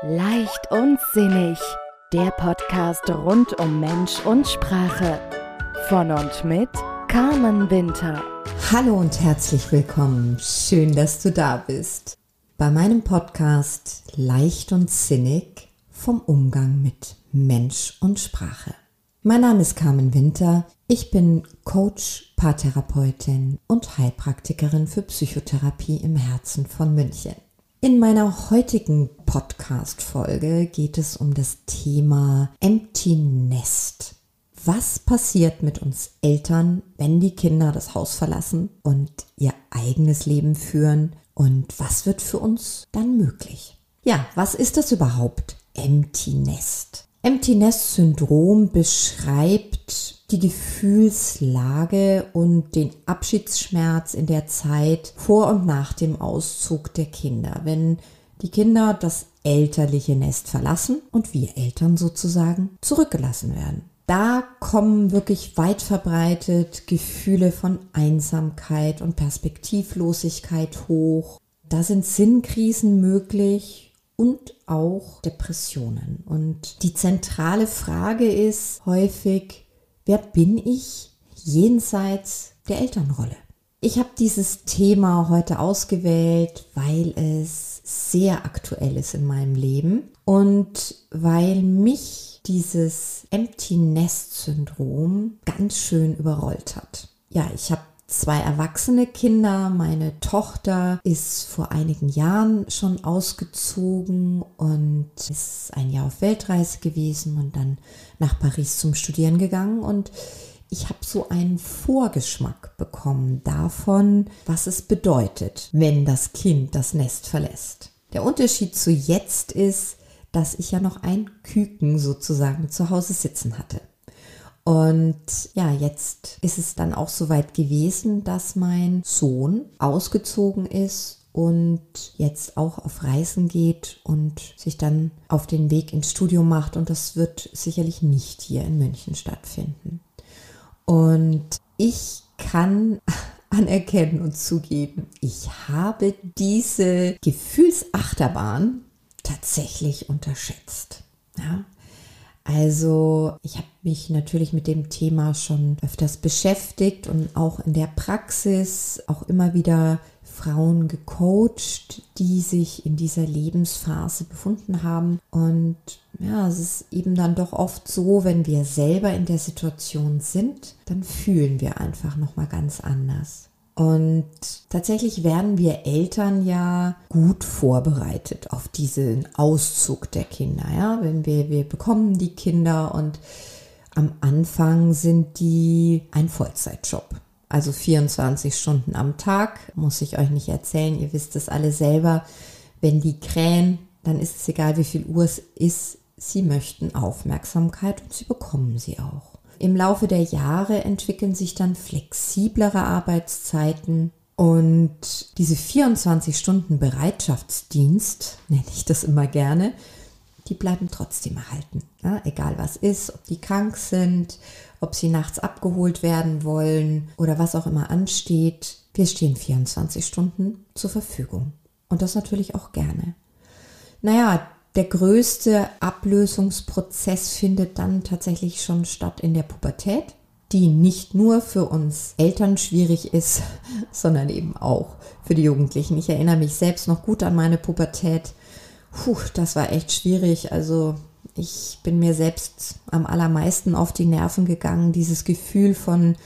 Leicht und sinnig. Der Podcast rund um Mensch und Sprache. Von und mit Carmen Winter. Hallo und herzlich willkommen. Schön, dass du da bist. Bei meinem Podcast Leicht und sinnig vom Umgang mit Mensch und Sprache. Mein Name ist Carmen Winter. Ich bin Coach, Paartherapeutin und Heilpraktikerin für Psychotherapie im Herzen von München. In meiner heutigen Podcast-Folge geht es um das Thema Empty Nest. Was passiert mit uns Eltern, wenn die Kinder das Haus verlassen und ihr eigenes Leben führen? Und was wird für uns dann möglich? Ja, was ist das überhaupt? Empty Nest. Empty Nest Syndrom beschreibt die Gefühlslage und den Abschiedsschmerz in der Zeit vor und nach dem Auszug der Kinder, wenn die Kinder das elterliche Nest verlassen und wir Eltern sozusagen zurückgelassen werden. Da kommen wirklich weit verbreitet Gefühle von Einsamkeit und Perspektivlosigkeit hoch. Da sind Sinnkrisen möglich und auch Depressionen. Und die zentrale Frage ist häufig, Wer bin ich jenseits der Elternrolle? Ich habe dieses Thema heute ausgewählt, weil es sehr aktuell ist in meinem Leben und weil mich dieses Empty Nest Syndrom ganz schön überrollt hat. Ja, ich habe zwei erwachsene Kinder. Meine Tochter ist vor einigen Jahren schon ausgezogen und ist ein Jahr auf Weltreise gewesen und dann nach Paris zum Studieren gegangen und ich habe so einen Vorgeschmack bekommen davon, was es bedeutet, wenn das Kind das Nest verlässt. Der Unterschied zu jetzt ist, dass ich ja noch ein Küken sozusagen zu Hause sitzen hatte. Und ja, jetzt ist es dann auch soweit gewesen, dass mein Sohn ausgezogen ist und jetzt auch auf Reisen geht und sich dann auf den Weg ins Studium macht. Und das wird sicherlich nicht hier in München stattfinden. Und ich kann anerkennen und zugeben, ich habe diese Gefühlsachterbahn tatsächlich unterschätzt. Ja, also ich habe mich natürlich mit dem Thema schon öfters beschäftigt und auch in der Praxis auch immer wieder Frauen gecoacht, die sich in dieser Lebensphase befunden haben. Und ja, es ist eben dann doch oft so, wenn wir selber in der Situation sind, dann fühlen wir einfach noch mal ganz anders. Und tatsächlich werden wir Eltern ja gut vorbereitet auf diesen Auszug der Kinder. Ja, wenn wir, wir bekommen die Kinder und am Anfang sind die ein Vollzeitjob. Also 24 Stunden am Tag, muss ich euch nicht erzählen. Ihr wisst es alle selber. Wenn die krähen, dann ist es egal, wie viel Uhr es ist. Sie möchten Aufmerksamkeit und sie bekommen sie auch. Im Laufe der Jahre entwickeln sich dann flexiblere Arbeitszeiten und diese 24 Stunden Bereitschaftsdienst, nenne ich das immer gerne, die bleiben trotzdem erhalten. Ja, egal was ist, ob die krank sind, ob sie nachts abgeholt werden wollen oder was auch immer ansteht. Wir stehen 24 Stunden zur Verfügung. Und das natürlich auch gerne. Naja, der größte Ablösungsprozess findet dann tatsächlich schon statt in der Pubertät, die nicht nur für uns Eltern schwierig ist, sondern eben auch für die Jugendlichen. Ich erinnere mich selbst noch gut an meine Pubertät. Puh, das war echt schwierig. Also ich bin mir selbst am allermeisten auf die Nerven gegangen. Dieses Gefühl von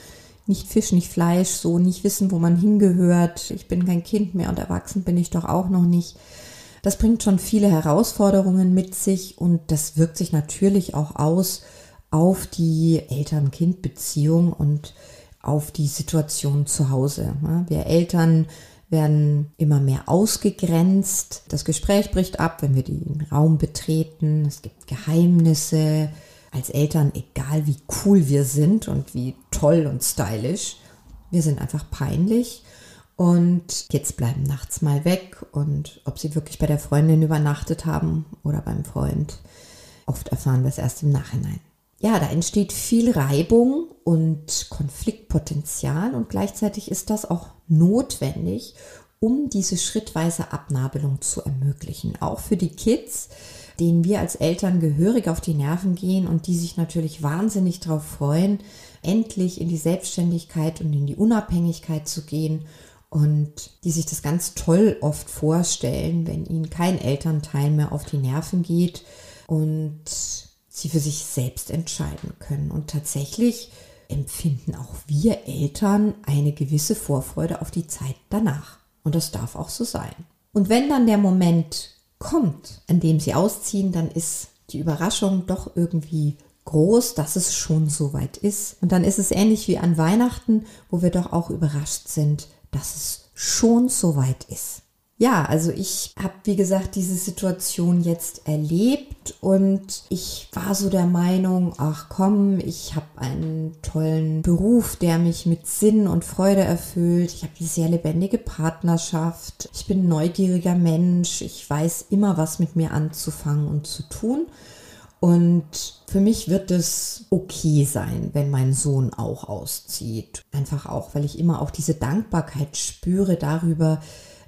nicht Fisch, nicht Fleisch, so nicht wissen, wo man hingehört. Ich bin kein Kind mehr und erwachsen bin ich doch auch noch nicht. Das bringt schon viele Herausforderungen mit sich und das wirkt sich natürlich auch aus auf die Eltern-Kind-Beziehung und auf die Situation zu Hause. Wir Eltern werden immer mehr ausgegrenzt. Das Gespräch bricht ab, wenn wir den Raum betreten. Es gibt Geheimnisse. Als Eltern, egal wie cool wir sind und wie toll und stylisch, wir sind einfach peinlich und Kids bleiben nachts mal weg und ob sie wirklich bei der Freundin übernachtet haben oder beim Freund, oft erfahren wir es erst im Nachhinein. Ja, da entsteht viel Reibung und Konfliktpotenzial und gleichzeitig ist das auch notwendig, um diese schrittweise Abnabelung zu ermöglichen. Auch für die Kids, denen wir als Eltern gehörig auf die Nerven gehen und die sich natürlich wahnsinnig darauf freuen, endlich in die Selbstständigkeit und in die Unabhängigkeit zu gehen und die sich das ganz toll oft vorstellen, wenn ihnen kein Elternteil mehr auf die Nerven geht und sie für sich selbst entscheiden können. Und tatsächlich empfinden auch wir Eltern eine gewisse Vorfreude auf die Zeit danach. Und das darf auch so sein. Und wenn dann der Moment kommt, an dem sie ausziehen, dann ist die Überraschung doch irgendwie groß, dass es schon so weit ist. Und dann ist es ähnlich wie an Weihnachten, wo wir doch auch überrascht sind, dass es schon so weit ist. Ja, also ich habe, wie gesagt, diese Situation jetzt erlebt und ich war so der Meinung, ach komm, ich habe einen tollen Beruf, der mich mit Sinn und Freude erfüllt. Ich habe eine sehr lebendige Partnerschaft. Ich bin neugieriger Mensch. Ich weiß immer, was mit mir anzufangen und zu tun. Und für mich wird es okay sein, wenn mein Sohn auch auszieht. Einfach auch, weil ich immer auch diese Dankbarkeit spüre darüber,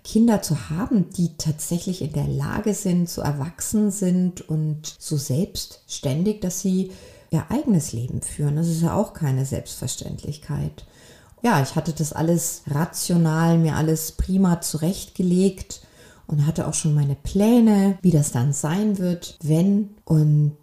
Kinder zu haben, die tatsächlich in der Lage sind, so erwachsen sind und so selbstständig, dass sie ihr eigenes Leben führen. Das ist ja auch keine Selbstverständlichkeit. Ja, ich hatte das alles rational, mir alles prima zurechtgelegt und hatte auch schon meine Pläne, wie das dann sein wird, wenn. Und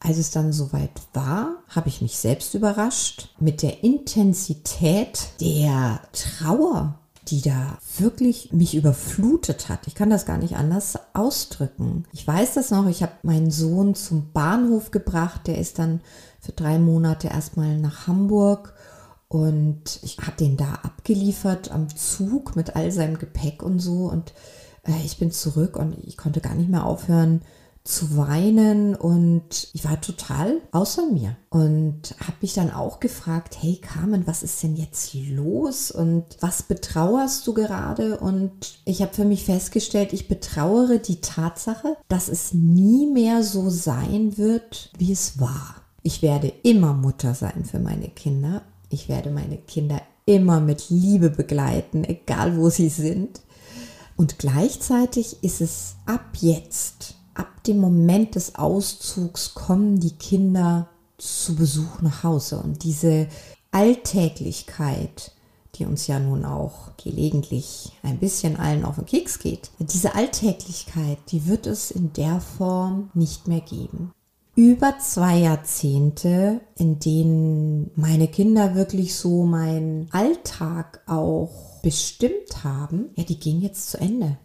als es dann soweit war, habe ich mich selbst überrascht mit der Intensität der Trauer, die da wirklich mich überflutet hat. Ich kann das gar nicht anders ausdrücken. Ich weiß das noch, ich habe meinen Sohn zum Bahnhof gebracht, der ist dann für drei Monate erstmal nach Hamburg. Und ich habe den da abgeliefert am Zug mit all seinem Gepäck und so. Und ich bin zurück und ich konnte gar nicht mehr aufhören zu weinen und ich war total außer mir und habe mich dann auch gefragt, hey Carmen, was ist denn jetzt los und was betrauerst du gerade? Und ich habe für mich festgestellt, ich betrauere die Tatsache, dass es nie mehr so sein wird, wie es war. Ich werde immer Mutter sein für meine Kinder. Ich werde meine Kinder immer mit Liebe begleiten, egal wo sie sind. Und gleichzeitig ist es ab jetzt ab dem Moment des Auszugs kommen die Kinder zu Besuch nach Hause und diese Alltäglichkeit, die uns ja nun auch gelegentlich ein bisschen allen auf den Keks geht, diese Alltäglichkeit, die wird es in der Form nicht mehr geben. Über zwei Jahrzehnte, in denen meine Kinder wirklich so meinen Alltag auch bestimmt haben, ja, die gehen jetzt zu Ende.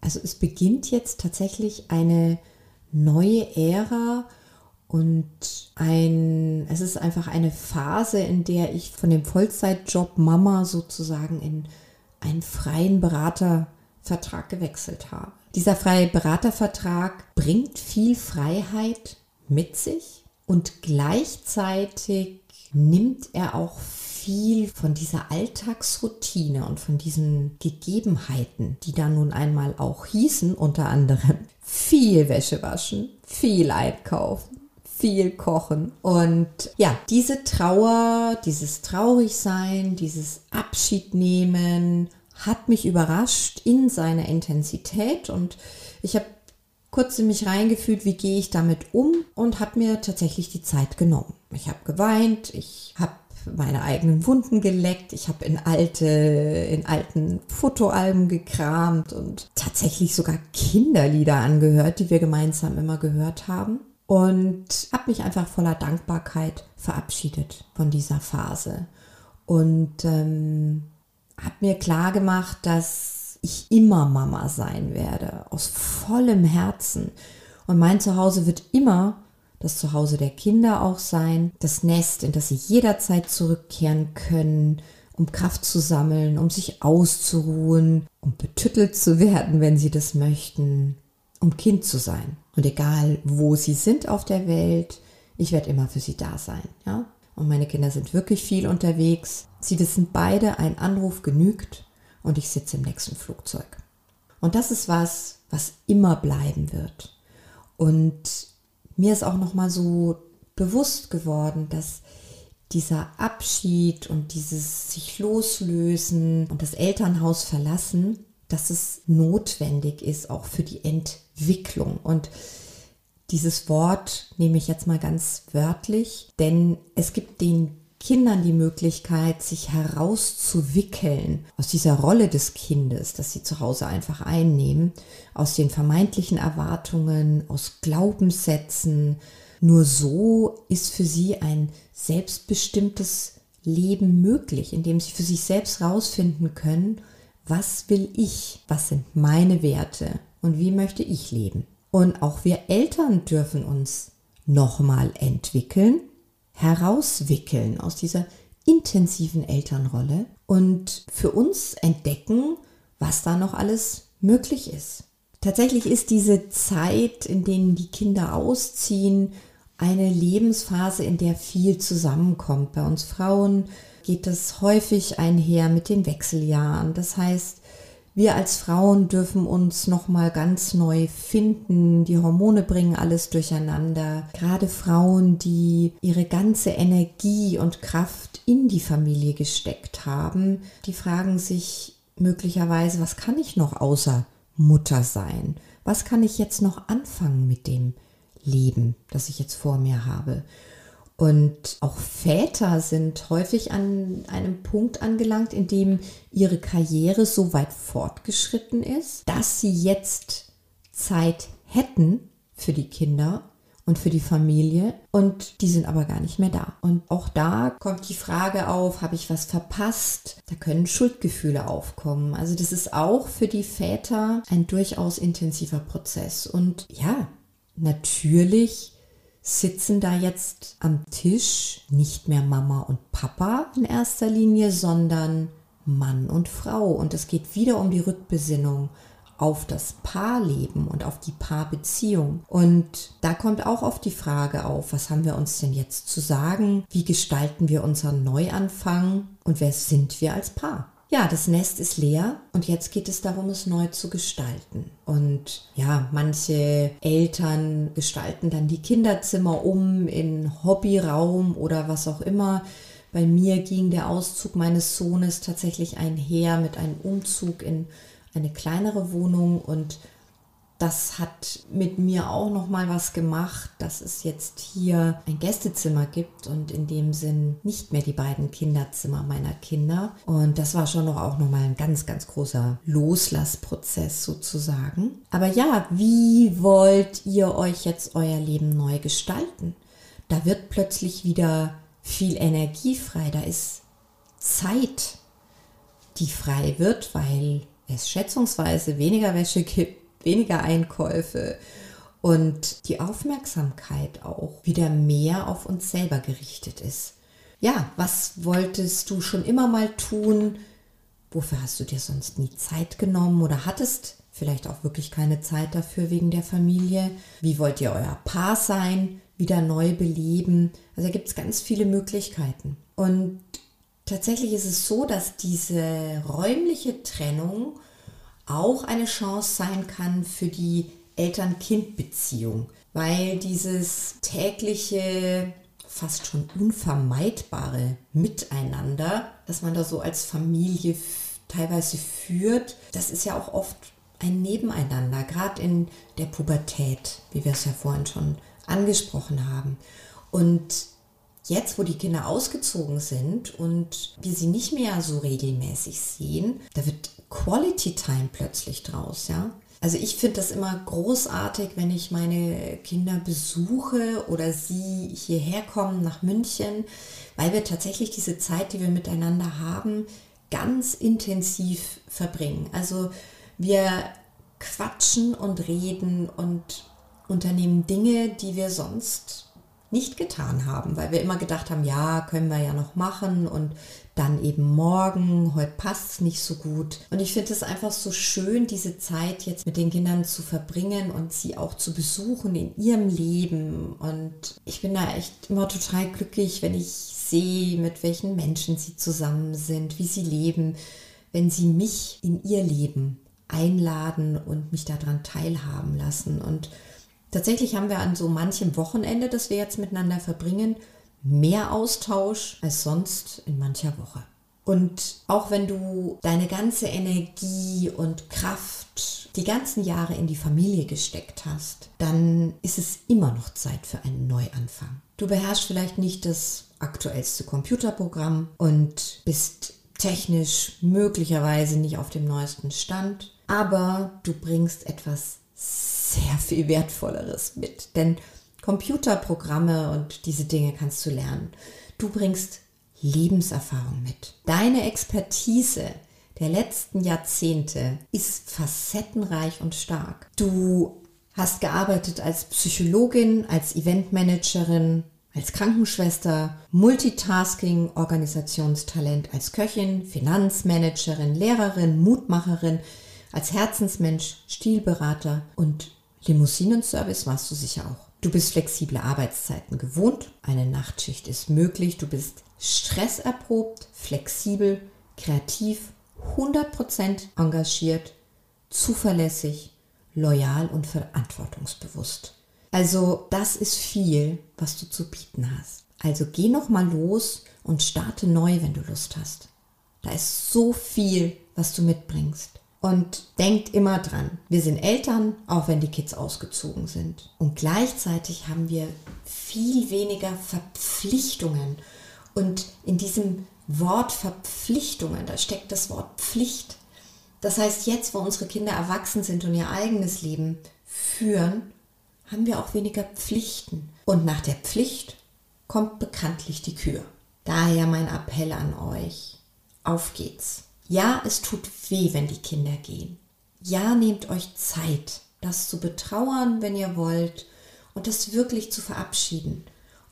Also es beginnt jetzt tatsächlich eine neue Ära und ein, es ist einfach eine Phase, in der ich von dem Vollzeitjob Mama sozusagen in einen freien Beratervertrag gewechselt habe. Dieser freie Beratervertrag bringt viel Freiheit mit sich und gleichzeitig nimmt er auch viel von dieser Alltagsroutine und von diesen Gegebenheiten, die da nun einmal auch hießen, unter anderem viel Wäsche waschen, viel einkaufen, viel kochen. Und ja, diese Trauer, dieses Traurigsein, dieses Abschied nehmen hat mich überrascht in seiner Intensität und ich habe kurz in mich reingefühlt, wie gehe ich damit um und habe mir tatsächlich die Zeit genommen. Ich habe geweint, ich habe meine eigenen Wunden geleckt. Ich habe in alte, in alten Fotoalben gekramt und tatsächlich sogar Kinderlieder angehört, die wir gemeinsam immer gehört haben. Und habe mich einfach voller Dankbarkeit verabschiedet von dieser Phase. Und ähm, habe mir klar gemacht, dass ich immer Mama sein werde, aus vollem Herzen. Und mein Zuhause wird immer das Zuhause der Kinder auch sein, das Nest, in das sie jederzeit zurückkehren können, um Kraft zu sammeln, um sich auszuruhen, um betüttelt zu werden, wenn sie das möchten, um Kind zu sein. Und egal, wo sie sind auf der Welt, ich werde immer für sie da sein, ja? Und meine Kinder sind wirklich viel unterwegs. Sie wissen beide, ein Anruf genügt und ich sitze im nächsten Flugzeug. Und das ist was, was immer bleiben wird. Und mir ist auch noch mal so bewusst geworden, dass dieser Abschied und dieses sich loslösen und das Elternhaus verlassen dass es notwendig ist, auch für die Entwicklung. Und dieses Wort nehme ich jetzt mal ganz wörtlich, denn es gibt den Kindern die Möglichkeit, sich herauszuwickeln aus dieser Rolle des Kindes, das sie zu Hause einfach einnehmen, aus den vermeintlichen Erwartungen, aus Glaubenssätzen. Nur so ist für sie ein selbstbestimmtes Leben möglich, in dem sie für sich selbst herausfinden können, was will ich, was sind meine Werte und wie möchte ich leben. Und auch wir Eltern dürfen uns nochmal entwickeln, herauswickeln aus dieser intensiven Elternrolle und für uns entdecken, was da noch alles möglich ist. Tatsächlich ist diese Zeit, in denen die Kinder ausziehen, eine Lebensphase, in der viel zusammenkommt. Bei uns Frauen geht das häufig einher mit den Wechseljahren. Das heißt, wir als Frauen dürfen uns noch mal ganz neu finden. Die Hormone bringen alles durcheinander. Gerade Frauen, die ihre ganze Energie und Kraft in die Familie gesteckt haben, die fragen sich möglicherweise, was kann ich noch außer Mutter sein? Was kann ich jetzt noch anfangen mit dem Leben, das ich jetzt vor mir habe? Und auch Väter sind häufig an einem Punkt angelangt, in dem ihre Karriere so weit fortgeschritten ist, dass sie jetzt Zeit hätten für die Kinder und für die Familie und die sind aber gar nicht mehr da. Und auch da kommt die Frage auf, habe ich was verpasst? Da können Schuldgefühle aufkommen. Also das ist auch für die Väter ein durchaus intensiver Prozess. Und ja, natürlich sitzen da jetzt am Tisch nicht mehr Mama und Papa in erster Linie, sondern Mann und Frau. Und es geht wieder um die Rückbesinnung auf das Paarleben und auf die Paarbeziehung. Und da kommt auch oft die Frage auf, was haben wir uns denn jetzt zu sagen? Wie gestalten wir unseren Neuanfang? Und wer sind wir als Paar? Ja, das Nest ist leer und jetzt geht es darum, es neu zu gestalten. Und ja, manche Eltern gestalten dann die Kinderzimmer um in Hobbyraum oder was auch immer. Bei mir ging der Auszug meines Sohnes tatsächlich einher mit einem Umzug in eine kleinere Wohnung und das hat mit mir auch noch mal was gemacht, dass es jetzt hier ein Gästezimmer gibt und in dem Sinn nicht mehr die beiden Kinderzimmer meiner Kinder. Und das war schon noch auch noch mal ein ganz, ganz großer Loslassprozess sozusagen. Aber ja, wie wollt ihr euch jetzt euer Leben neu gestalten? Da wird plötzlich wieder viel Energie frei. Da ist Zeit, die frei wird, weil es schätzungsweise weniger Wäsche gibt weniger Einkäufe und die Aufmerksamkeit auch wieder mehr auf uns selber gerichtet ist. Ja, was wolltest du schon immer mal tun? Wofür hast du dir sonst nie Zeit genommen oder hattest vielleicht auch wirklich keine Zeit dafür wegen der Familie? Wie wollt ihr euer Paar sein? Wieder neu beleben? Also da gibt es ganz viele Möglichkeiten. Und tatsächlich ist es so, dass diese räumliche Trennung auch eine Chance sein kann für die Eltern-Kind-Beziehung, weil dieses tägliche, fast schon unvermeidbare Miteinander, das man da so als Familie teilweise führt, das ist ja auch oft ein Nebeneinander, gerade in der Pubertät, wie wir es ja vorhin schon angesprochen haben. Und jetzt, wo die Kinder ausgezogen sind und wir sie nicht mehr so regelmäßig sehen, da wird Quality Time plötzlich draus, ja. Also ich finde das immer großartig, wenn ich meine Kinder besuche oder sie hierher kommen nach München, weil wir tatsächlich diese Zeit, die wir miteinander haben, ganz intensiv verbringen. Also wir quatschen und reden und unternehmen Dinge, die wir sonst nicht getan haben, weil wir immer gedacht haben, ja, können wir ja noch machen und dann eben morgen, heute passt es nicht so gut. Und ich finde es einfach so schön, diese Zeit jetzt mit den Kindern zu verbringen und sie auch zu besuchen in ihrem Leben. Und ich bin da echt immer total glücklich, wenn ich sehe, mit welchen Menschen sie zusammen sind, wie sie leben, wenn sie mich in ihr Leben einladen und mich daran teilhaben lassen. Und Tatsächlich haben wir an so manchem Wochenende, das wir jetzt miteinander verbringen, mehr Austausch als sonst in mancher Woche. Und auch wenn du deine ganze Energie und Kraft die ganzen Jahre in die Familie gesteckt hast, dann ist es immer noch Zeit für einen Neuanfang. Du beherrschst vielleicht nicht das aktuellste Computerprogramm und bist technisch möglicherweise nicht auf dem neuesten Stand, aber du bringst etwas sehr viel Wertvolleres mit. Denn Computerprogramme und diese Dinge kannst du lernen. Du bringst Lebenserfahrung mit. Deine Expertise der letzten Jahrzehnte ist facettenreich und stark. Du hast gearbeitet als Psychologin, als Eventmanagerin, als Krankenschwester, Multitasking, Organisationstalent, als Köchin, Finanzmanagerin, Lehrerin, Mutmacherin, als Herzensmensch, Stilberater und Limousinenservice warst du sicher auch. Du bist flexible Arbeitszeiten gewohnt, eine Nachtschicht ist möglich, du bist stresserprobt, flexibel, kreativ, 100% engagiert, zuverlässig, loyal und verantwortungsbewusst. Also das ist viel, was du zu bieten hast. Also geh noch mal los und starte neu, wenn du Lust hast. Da ist so viel, was du mitbringst. Und denkt immer dran, wir sind Eltern, auch wenn die Kids ausgezogen sind. Und gleichzeitig haben wir viel weniger Verpflichtungen und in diesem Wort Verpflichtungen, da steckt das Wort Pflicht. Das heißt, jetzt, wo unsere Kinder erwachsen sind und ihr eigenes Leben führen, haben wir auch weniger Pflichten. Und nach der Pflicht kommt bekanntlich die Kür. Daher mein Appell an euch. Auf geht's. Ja, es tut weh, wenn die Kinder gehen. Ja, nehmt euch Zeit, das zu betrauern, wenn ihr wollt, und das wirklich zu verabschieden.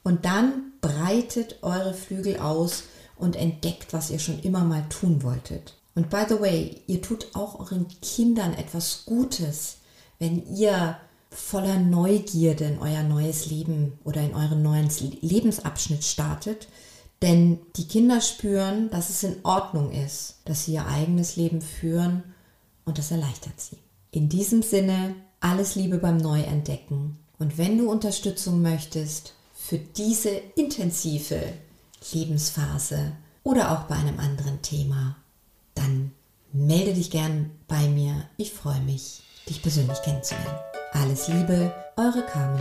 Und dann breitet eure Flügel aus und entdeckt, was ihr schon immer mal tun wolltet. Und by the way, ihr tut auch euren Kindern etwas Gutes, wenn ihr voller Neugierde in euer neues Leben oder in euren neuen Lebensabschnitt startet. Denn die Kinder spüren, dass es in Ordnung ist, dass sie ihr eigenes Leben führen und das erleichtert sie. In diesem Sinne, alles Liebe beim Neuentdecken. Und wenn du Unterstützung möchtest, für diese intensive Lebensphase oder auch bei einem anderen Thema, dann melde dich gern bei mir. Ich freue mich, dich persönlich kennenzulernen. Alles Liebe, eure Carmen.